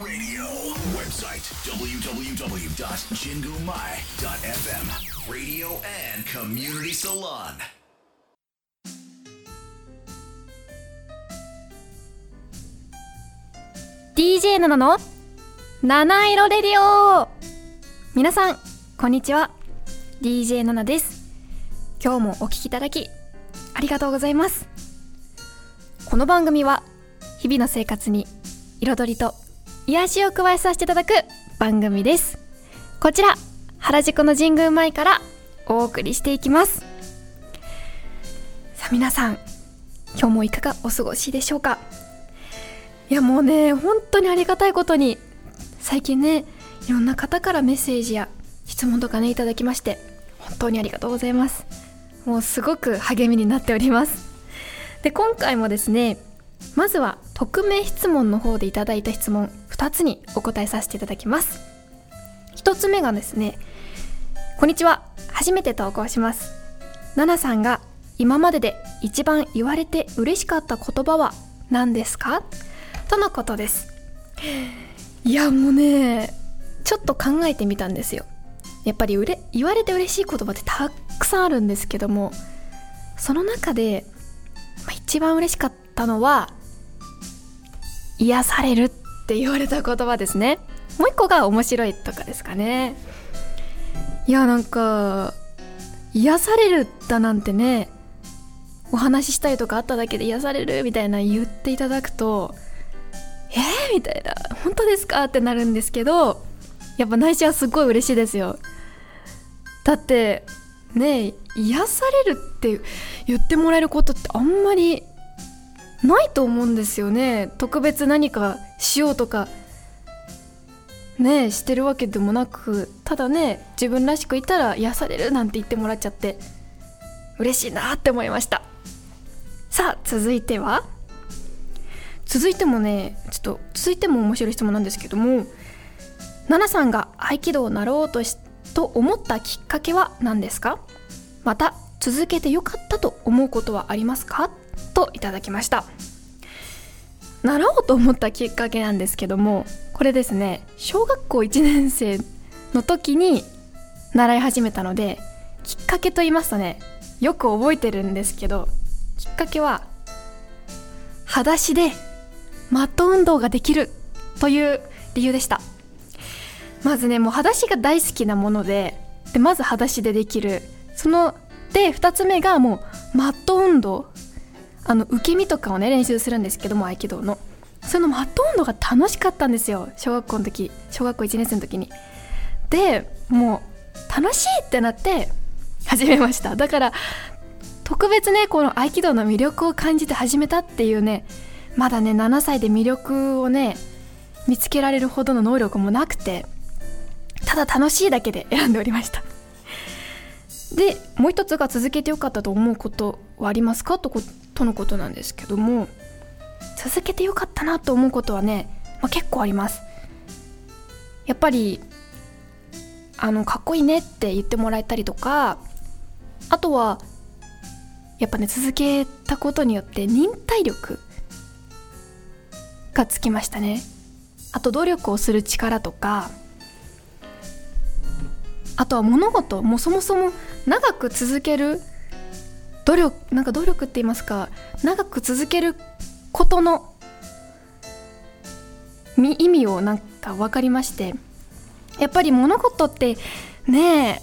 Radio. Website www.jingumai.fm. Radio and Community Salon. 7の七色レディオ皆さんこんにちは DJ7 です今日もお聞きいただきありがとうございますこの番組は日々の生活に彩りと癒しを加えさせていただく番組です。こちら原宿の神宮前からお送りしていきます。さあ皆さん今日もいかがお過ごしでしょうか？いやもうね本当にありがたいことに最近ねいろんな方からメッセージや質問とかねいただきまして本当にありがとうございます。もうすごく励みになっております。で今回もですねまずは匿名質問の方でいただいた質問2つにお答えさせていただきます。1つ目がですねこんにちは初めて投稿します。ナナさんが今までで一番言われて嬉しかった言葉は何ですか？とのことです。いやもうねちょっと考えてみたんですよ。やっぱりうれ言われて嬉しい言葉ってたくさんあるんですけどもその中で、まあ、一番嬉しかったのは癒されるって言われた言葉ですね。もう一個が面白いとかですかね。いやなんか癒されるだなんてねお話ししたりとかあっただけで癒されるみたいな言っていただくとえー、みたいな本当ですかってなるんですけどやっぱ内心はすごい嬉しいですよ。だってね癒されるって言ってもらえることってあんまりないと思うんですよね。特別何かしようとかねしてるわけでもなくただね自分らしくいたら癒されるなんて言ってもらっちゃって嬉しいなって思いました。さあ続いては？続いてもねちょっと続いても面白い質問なんですけども奈々さんが合気道を習おうとしと思ったきっかけは何ですか？また続けてよかったと思うことはありますか？といただきました。習おうと思ったきっかけなんですけどもこれですね小学校1年生の時に習い始めたのできっかけと言いますとねよく覚えてるんですけどきっかけは裸足でマット運動ができるという理由でした。まずねもう裸足が大好きなものででまず裸足でできる。そので2つ目がもうマット運動あの受け身とかをね練習するんですけども合気道の。そのマット運動が楽しかったんですよ。小学校の時小学校1年生の時に。でもう楽しいってなって始めました。だから特別ねこの合気道の魅力を感じて始めたっていうねまだね7歳で魅力をね見つけられるほどの能力もなくてただ楽しいだけで選んでおりました。でもう一つが続けてよかったと思うことはありますか？ととのことなんですけども続けてよかったなと思うことはね、まあ、結構あります。やっぱりあのかっこいいねって言ってもらえたりとかあとはやっぱね続けたことによって忍耐力がつきましたね。あと努力をする力とかあとは物事もそもそも長く続ける努力なんか努力って言いますか長く続けることの意味をなんか分かりましてやっぱり物事ってねえ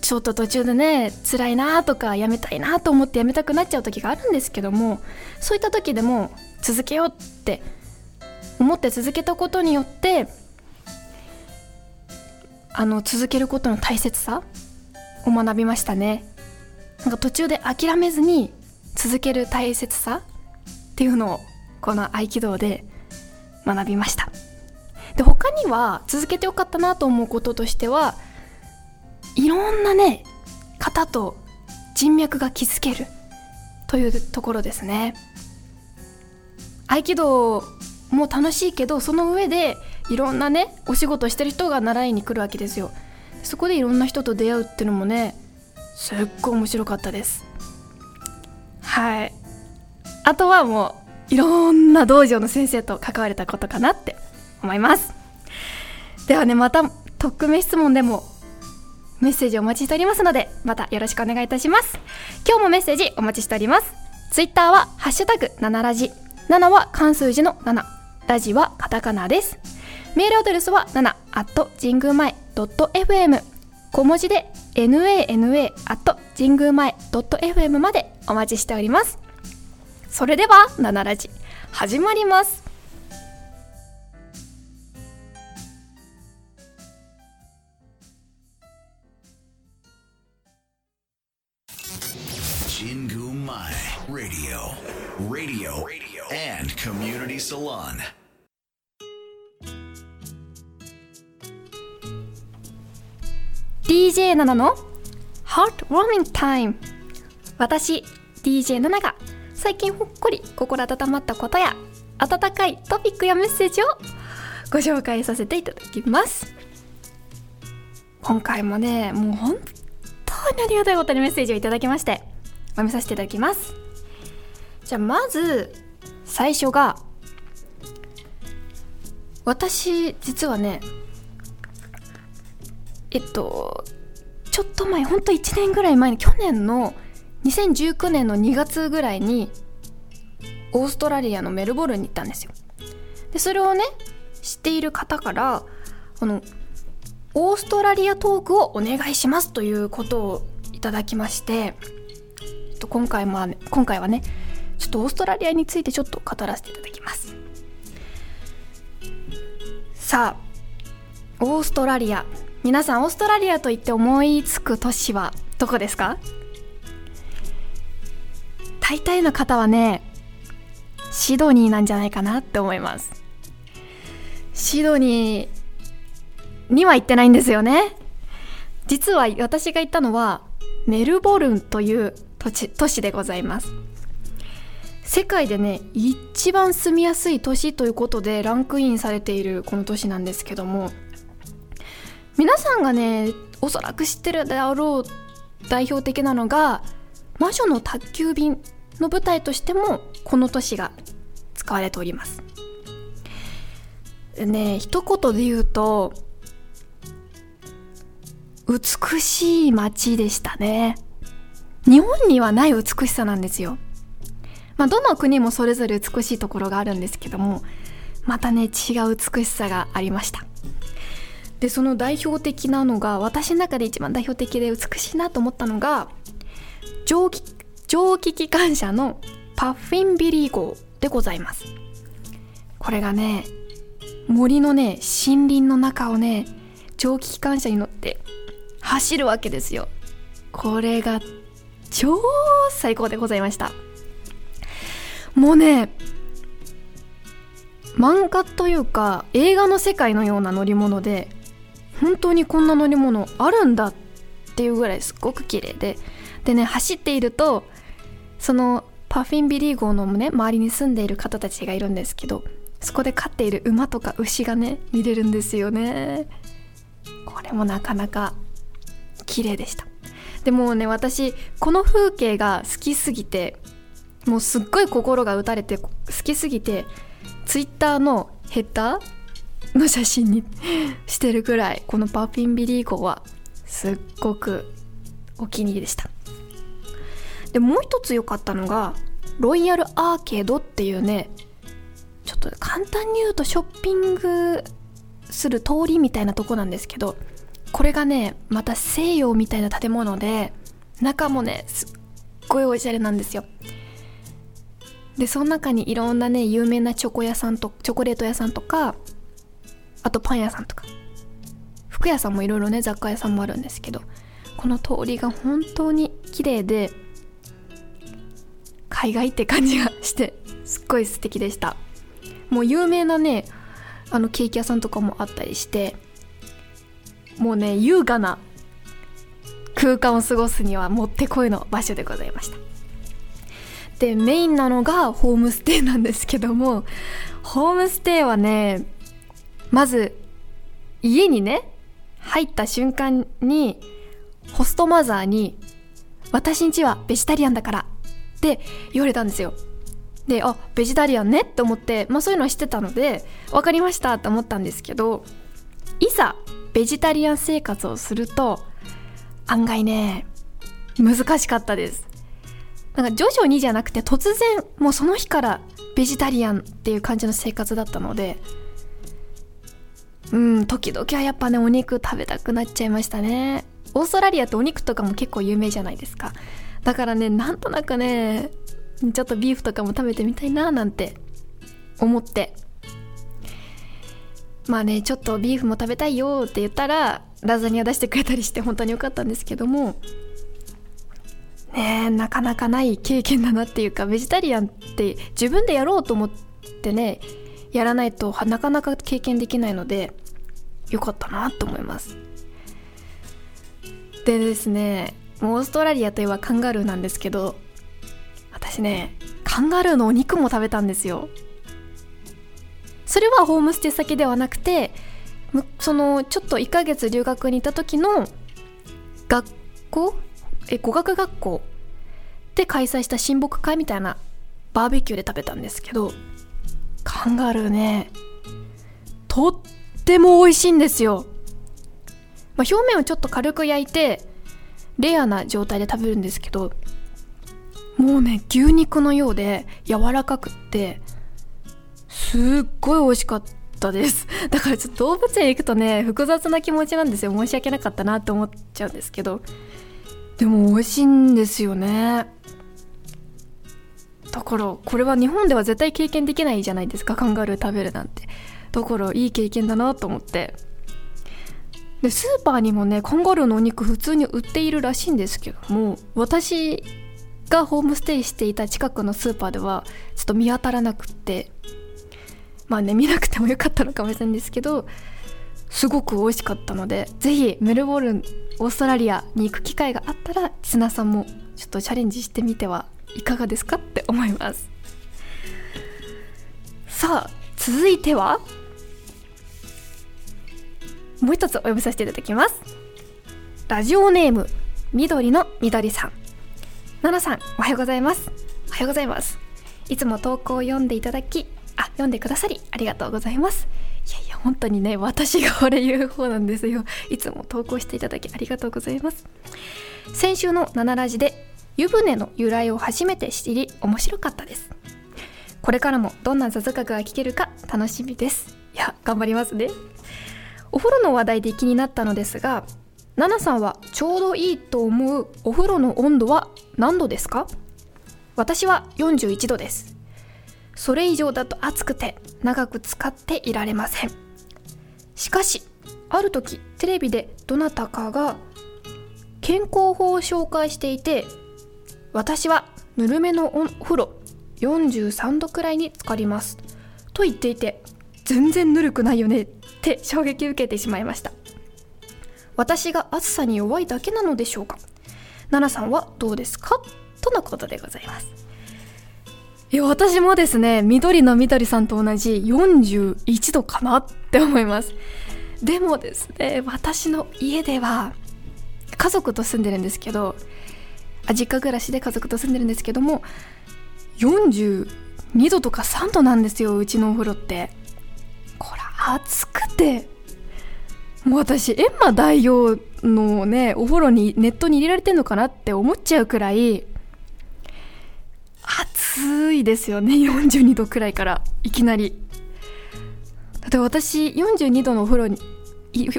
ちょっと途中でね辛いなとかやめたいなと思ってやめたくなっちゃう時があるんですけどもそういった時でも続けようって思って続けたことによってあの続けることの大切さを学びましたね。なんか途中で諦めずに続ける大切さっていうのをこの合気道で学びました。で他には続けてよかったなと思うこととしてはいろんなね方と人脈が築けるというところですね。合気道も楽しいけどその上でいろんなねお仕事してる人が習いに来るわけですよ。そこでいろんな人と出会うっていうのもねすっごい面白かったです。はい。あとはもういろんな道場の先生と関われたことかなって思います。ではねまた匿名質問でもメッセージお待ちしておりますのでまたよろしくお願いいたします。今日もメッセージお待ちしております。ツイッターはハッシュタグ7ラジ。7は漢数字の7ラジはカタカナです。メールアドレスは7 at 神宮前 .fm 小文字で nana.jingumae.fm までお待ちしております。それでは「ナナラジ」始まります。人宮前ラディオ、ラディオ、and community salon。DJ7 の Heartwarming Time 私 DJ7 が最近ほっこり心温まったことや温かいトピックやメッセージをご紹介させていただきます。今回もねもう本当にありがたいことにメッセージをいただきまして読みさせていただきます。じゃあまず最初が私実はねえっとちょっと前ほんと1年ぐらい前に去年の2019年の2月ぐらいにオーストラリアのメルボルンに行ったんですよ。でそれをね知っている方からあのオーストラリアトークをお願いしますということをいただきましてと今回も、ね、今回はねちょっとオーストラリアについてちょっと語らせていただきます。さあオーストラリア。皆さんオーストラリアと言って思いつく都市はどこですか？大体の方はねシドニーなんじゃないかなって思います。シドニーには行ってないんですよね。実は私が行ったのはメルボルンという土地都市でございます。世界でね一番住みやすい都市ということでランクインされているこの都市なんですけども皆さんがねおそらく知ってるであろう代表的なのが魔女の宅急便の舞台としてもこの都市が使われております。ね一言で言うと美しい街でしたね。日本にはない美しさなんですよ。まあどの国もそれぞれ美しいところがあるんですけどもまたね違う美しさがありました。でその代表的なのが私の中で一番代表的で美しいなと思ったのが蒸気蒸気機関車のパフィンビリー号でございます。これがね森のね森林の中をね蒸気機関車に乗って走るわけですよ。これが超最高でございました。もうね漫画というか映画の世界のような乗り物で本当にこんな乗り物あるんだっていうぐらいすっごく綺麗で。でね走っているとそのパフィンビリー号のね周りに住んでいる方たちがいるんですけどそこで飼っている馬とか牛がね見れるんですよね。これもなかなか綺麗でした。でもね私この風景が好きすぎてもうすっごい心が打たれて好きすぎてツイッターのヘッダーの写真にしてるくらいこのパフィンビリー号はすっごくお気に入りでした。でもう一つ良かったのがロイヤルアーケードっていうねちょっと簡単に言うとショッピングする通りみたいなとこなんですけどこれがねまた西洋みたいな建物で中もねすっごいおしゃれなんですよ。でその中にいろんなね有名なチョコ屋さんとチョコレート屋さんとかあとパン屋さんとか。服屋さんもいろいろね雑貨屋さんもあるんですけどこの通りが本当に綺麗で海外って感じがしてすっごい素敵でした。もう有名なねあのケーキ屋さんとかもあったりしてもうね優雅な空間を過ごすにはもってこいの場所でございました。でメインなのがホームステイなんですけどもホームステイはねまず家にね入った瞬間にホストマザーに「私んちはベジタリアンだから」って言われたんですよ。であベジタリアンねって思って、まあ、そういうのは知ってたので分かりましたって思ったんですけどいざベジタリアン生活をすると案外ね難しかったです。なんか徐々にじゃなくて突然もうその日からベジタリアンっていう感じの生活だったのでうん時々はやっぱねお肉食べたくなっちゃいましたね。オーストラリアってお肉とかも結構有名じゃないですか。だからねなんとなくねちょっとビーフとかも食べてみたいななんて思って。まあねちょっとビーフも食べたいよって言ったらラザニア出してくれたりして 本当に良かったんですけども。ねなかなかない経験だなっていうかベジタリアンって自分でやろうと思ってねやらないとなかなか経験できないので良かったなと思います。でですねオーストラリアといえばカンガルーなんですけど私ねカンガルーのお肉も食べたんですよ。それはホームステイ先ではなくてそのちょっと1ヶ月留学に行った時の学校？え語学学校？で開催した親睦会みたいなバーベキューで食べたんですけどカンガルーねとっても美味しいんですよ、まあ、表面をちょっと軽く焼いてレアな状態で食べるんですけどもうね牛肉のようで柔らかくってすっごい美味しかったです。だからちょっと動物園行くとね複雑な気持ちなんですよ。申し訳なかったなって思っちゃうんですけど。でも美味しいんですよね。だからこれは日本では絶対経験できないじゃないですかカンガルー食べるなんて。だからいい経験だなと思って。でスーパーにもねカンガルーのお肉普通に売っているらしいんですけども私がホームステイしていた近くのスーパーではちょっと見当たらなくって。まあね見なくてもよかったのかもしれないんですけどすごく美味しかったのでぜひメルボルンオーストラリアに行く機会があったら綱さんもちょっとチャレンジしてみてはいかがですかって思います。さあ続いてはもう一つお呼びさせていただきます。ラジオネーム緑の緑さん。奈々さんおはようございます。おはようございます。いつも投稿を読んでいただきあ読んでくださりありがとうございます。いやいや本当にね私がこれ言う方なんですよ。いつも投稿していただきありがとうございます。先週の「7ラジ」で湯船の由来を初めて知り面白かったです。これからもどんな雑学が聞けるか楽しみです。いや頑張りますね。お風呂の話題で気になったのですがナナさんはちょうどいいと思うお風呂の温度は何度ですか？私は41度です。それ以上だと暑くて長く使っていられません。しかしある時テレビでどなたかが健康法を紹介していて私はぬるめのお風呂43度くらいに浸かります。と言っていて全然ぬるくないよねって衝撃受けてしまいました。私が暑さに弱いだけなのでしょうか。奈々さんはどうですか？とのことでございます。いや私もですね緑の緑さんと同じ41度かなって思います。でもですね私の家では家族と住んでるんですけど実家暮らしで家族と住んでるんですけども42度とか3度なんですようちのお風呂って。これ暑くて。もう私閻魔大王のねお風呂にネットに入れられてんのかなって思っちゃうくらい暑いですよね42度くらいからいきなり。だって私42度のお風呂に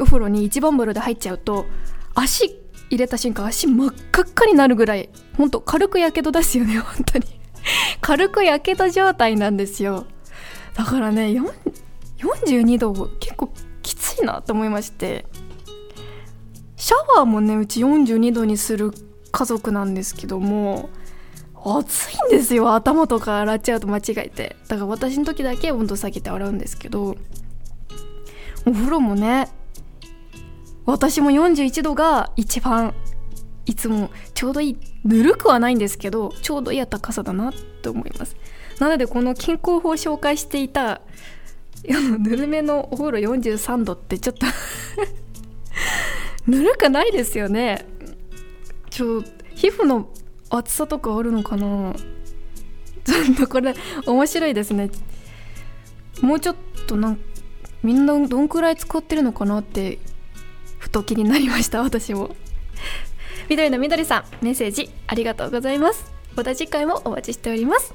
お風呂に一番風呂で入っちゃうと足入れた瞬間足真っ赤っかになるぐらいほんと軽くやけどですよね 本当に。軽くやけど状態なんですよ。だからね42度結構きついなと思いまして。シャワーもねうち42度にする家族なんですけども暑いんですよ頭とか洗っちゃうと間違えて。だから私の時だけ温度下げて洗うんですけどお風呂もね私も41度が一番いつもちょうどいいぬるくはないんですけどちょうどいい高さだなって思います。なのでこの健康法を紹介していた ぬるめのお風呂43度ってちょっと ぬるくないですよね。ちょ皮膚の厚さとかあるのかな。ちょっとこれ面白いですね。もうちょっとなんみんなどんくらい使ってるのかなってと気になりました私も。緑のみどりさんメッセージありがとうございます。また次回もお待ちしております。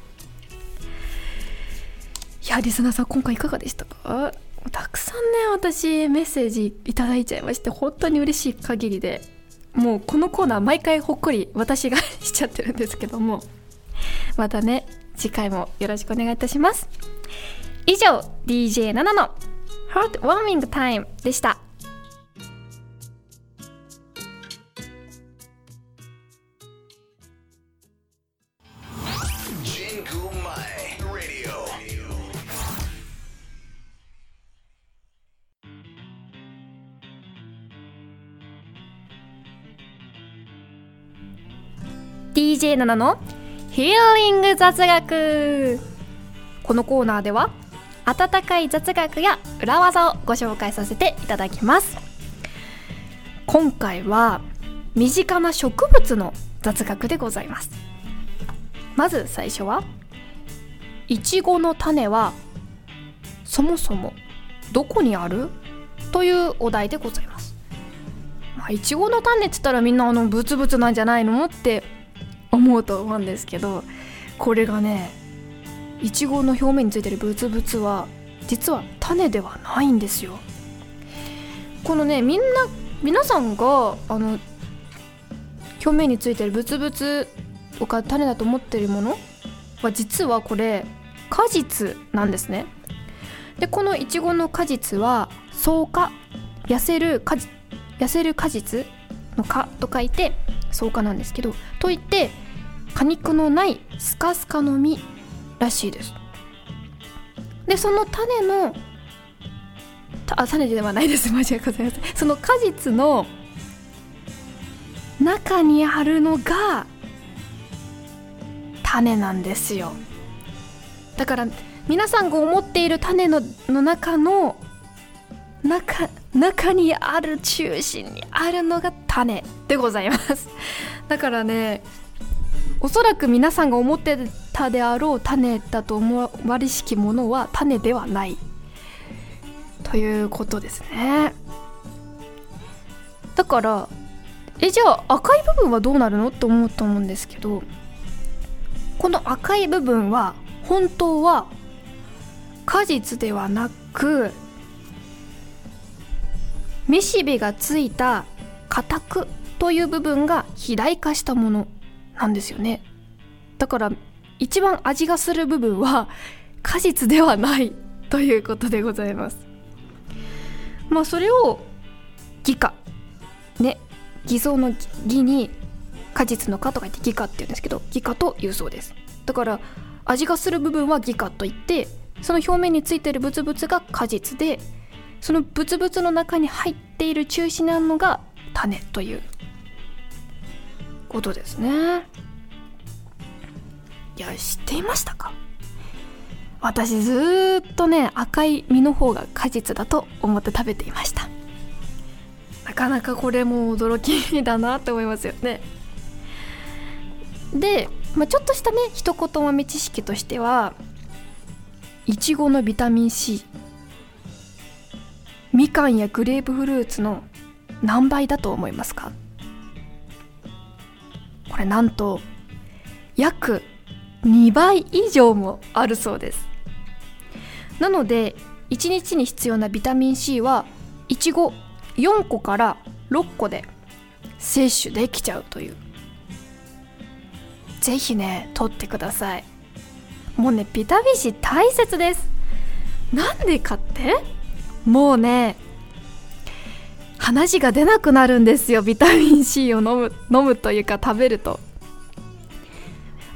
いやリスナーさん今回いかがでしたか？たくさんね私メッセージいただいちゃいまして本当に嬉しい限りでもうこのコーナー毎回ほっこり私が しちゃってるんですけどもまたね次回もよろしくお願いいたします。以上 DJ7 のハートウォーミングタイムでした。DJ7 のヒーリング雑学。このコーナーでは温かい雑学や裏技をご紹介させていただきます。今回は身近な植物の雑学でございます。まず最初はいちごの種はそもそもどこにある？というお題でございます。まあいちごの種っつったらみんなあのブツブツなんじゃないの？って思うと思うんですけどこれがねいちごの表面についてるブツブツは実は種ではないんですよ。このねみんな皆さんがあの表面についてるブツブツとか種だと思ってるものは実はこれ果実なんですね。でこのいちごの果実は草果痩せる果実痩せる果実の果と書いて草果なんですけどといって果肉のないスカスカの実らしいです。でその種のあ種ではないです。間違いございません。その果実の中にあるのが種なんですよ。だから皆さんが思っている種のの中の中中にある中心にあるのが種でございます。だからねおそらく皆さんが思ってたであろう種だと思われしきものは種ではない。ということですね。だからえじゃあ赤い部分はどうなるのって思うと思うんですけどこの赤い部分は本当は果実ではなくめしべがついた果くという部分が肥大化したもの。なんですよね。だから一番味がする部分は果実ではない ということでございます。まあそれを偽果ね。偽装の偽に果実の果と書いて偽果って言うんですけど偽果というそうです。だから味がする部分は偽果といってその表面についているブツブツが果実でそのブツブツの中に入っている中心なのが種ということですね。いや知っていましたか？私ずっとね赤い実の方が果実だと思って食べていました。なかなかこれも驚きだなって思いますよね。で、まあ、ちょっとしたね一言豆知識としてはいちごのビタミン C みかんやグレープフルーツの何倍だと思いますか？これなんと約2倍以上もあるそうです。なので1日に必要なビタミン C はいちご4個から6個で摂取できちゃうという。ぜひね取ってください。もうねビタミン C 大切です。なんでかって？もうね鼻血が出なくなるんですよ。ビタミン C を飲む飲むというか食べると。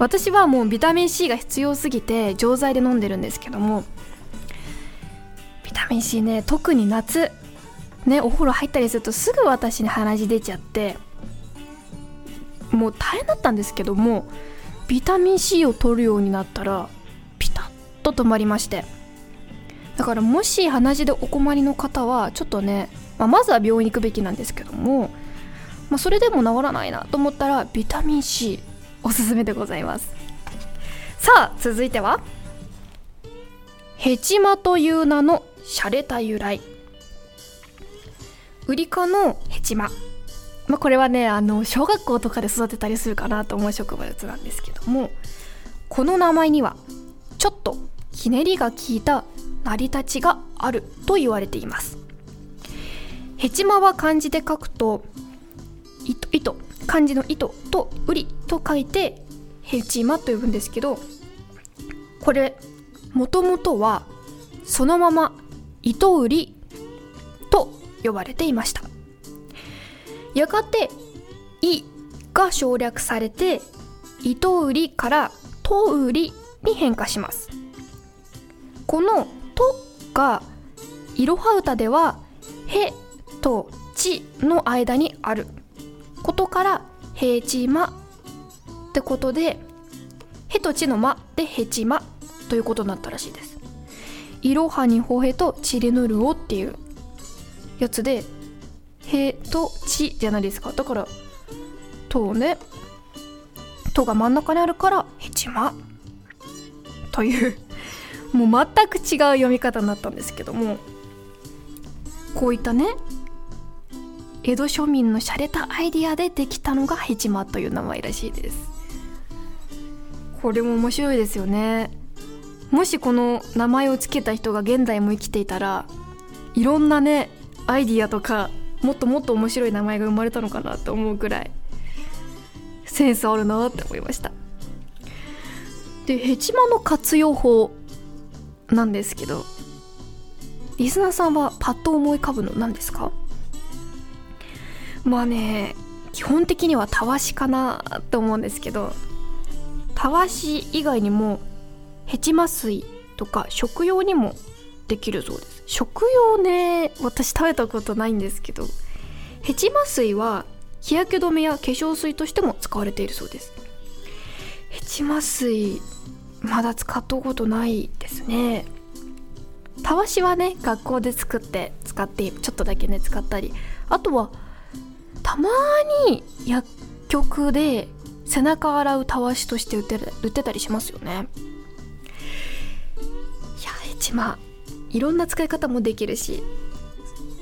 私はもうビタミン C が必要すぎて錠剤で飲んでるんですけども。ビタミン C ね特に夏ねお風呂入ったりするとすぐ私に鼻血出ちゃってもう大変だったんですけどもビタミン C を取るようになったらピタッと止まりまして。だからもし鼻血でお困りの方はちょっとね、まあ、まずは病院に行くべきなんですけども、まあ、それでも治らないなと思ったらビタミン C おすすめでございます。さあ続いてはヘチマという名の洒落た由来。ウリ科のヘチマ。まあ、これはねあの小学校とかで育てたりするかなと思う植物なんですけどもこの名前にはちょっとひねりが効いた成り立ちがあると言われています。ヘチマは漢字で書くと糸糸漢字の糸とウリと書いてヘチマと呼ぶんですけどこれもともとはそのまま糸売りと呼ばれていました。やがて「い」が省略されて糸売りからと売りに変化します。この「と」がいろは歌では「へ」と「ち」の間にあることから「へちま」ってことで「へ」と「ち」の「ま」で「へちま」ということになったらしいです。いろはにほへとちりぬるおっていうやつでへとちじゃないですか。だからとねとが真ん中にあるからへちまというもう全く違う読み方になったんですけどもこういったね江戸庶民の洒落たアイディアでできたのがヘチマという名前らしいです。これも面白いですよね。もしこの名前を付けた人が現代も生きていたらいろんなねアイディアとかもっともっと面白い名前が生まれたのかなと思うぐらいセンスあるなって思いました。でヘチマの活用法なんですけどリスナーさんはパッと思い浮かぶの何ですか？まあね基本的にはたわしかなと思うんですけどたわし以外にもヘチマ水とか食用にもできるそうです。食用ね私食べたことないんですけどヘチマ水は日焼け止めや化粧水としても使われているそうです。ヘチマ水まだ使ったことないですね。たわしはね学校で作って使ってちょっとだけね使ったりあとはたまに薬局で背中を洗うたわしとして売って売ってたりしますよね。いやヘチマいろんな使い方もできるし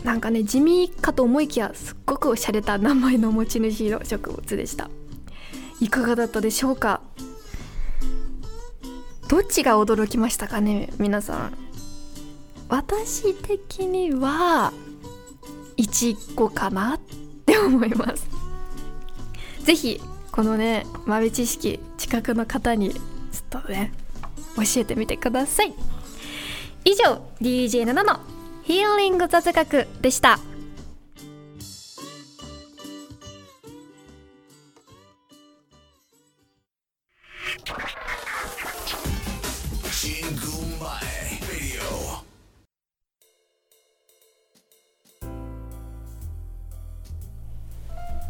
なんかね地味かと思いきやすっごくおしゃれた名前の持ち主の植物でした。いかがだったでしょうか？どっちが驚きましたかね皆さん。私的にはイチゴかなっ思います。是非このね豆知識近くの方にちょっとね教えてみてください。以上 DJ7 のヒーリング雑学でした。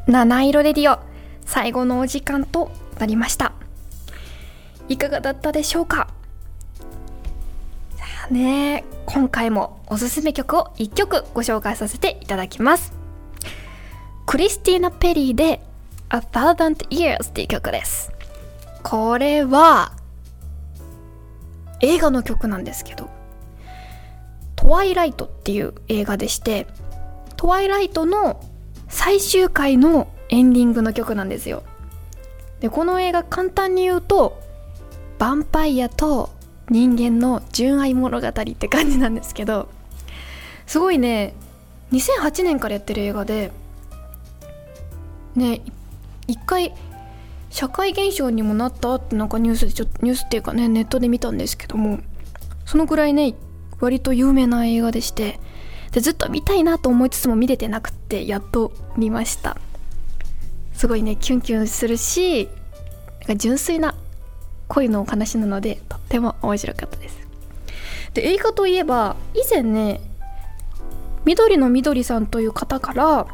七色レディオ。最後のお時間となりました。いかがだったでしょうか？ね今回もおすすめ曲を1曲ご紹介させていただきます。クリスティーナ・ペリーで「A Thousand Years」っていう曲です。これは映画の曲なんですけど「トワイライト」っていう映画でしてトワイライトの最終回のエンディングの曲なんですよ。でこの映画簡単に言うとヴァンパイアと人間の純愛物語って感じなんですけどすごいね2008年からやってる映画でね一回社会現象にもなったってなんかニュースでちょっとニュースっていうかねネットで見たんですけどもそのぐらいね割と有名な映画でしてでずっと見たいなと思いつつも見れてなくってやっと見ました。すごいねキュンキュンするしなんか純粋な恋のお話なのでとっても面白かったです。で映画といえば以前ね緑のみどりさんという方から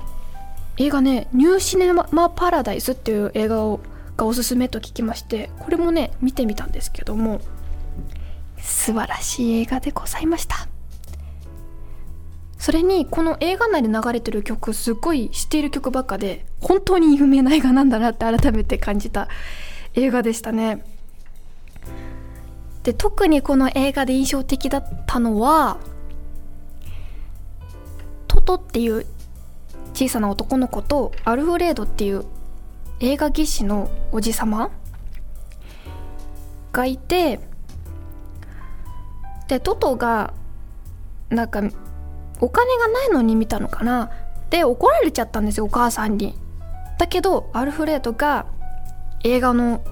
映画ね「ニューシネマパラダイス」っていう映画をがおすすめと聞きましてこれもね見てみたんですけども素晴らしい映画でございました。それにこの映画内で流れてる曲すごい知っている曲ばっかで本当に有名な映画なんだなって改めて感じた映画でしたね。で特にこの映画で印象的だったのはトトっていう小さな男の子とアルフレードっていう映画技師のおじさまがいてでトトがなんかお金がないのに見たのかな？で怒られちゃったんですよお母さんに。だけどアルフレードが映画の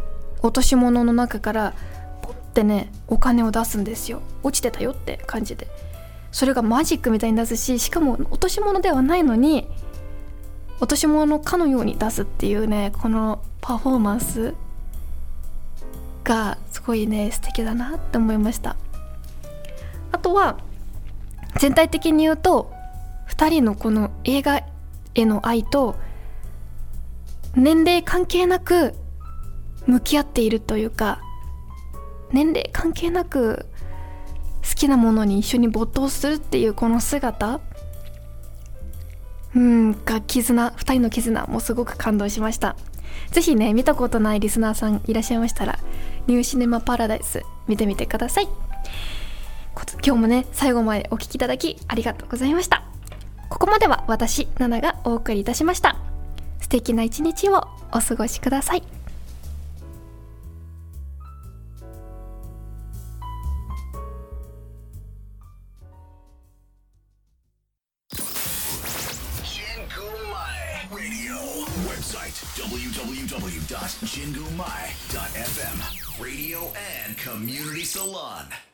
落とし物の中からポッてねお金を出すんですよ。落ちてたよって感じで。それがマジックみたいに出すししかも落とし物ではないのに落とし物かのように出すっていうねこのパフォーマンスがすごいね素敵だなって思いました。あとは全体的に言うと2人のこの映画への愛と年齢関係なく向き合っているというか年齢関係なく好きなものに一緒に没頭するっていうこの姿うんが絆2人の絆もすごく感動しました。ぜひね見たことないリスナーさんいらっしゃいましたらニューシネマパラダイス見てみてください。今日もね最後までお聴きいただきありがとうございました。ここまでは私ナナがお送りいたしました。素敵な一日をお過ごしください「www.jingumai.fm radio and community salon.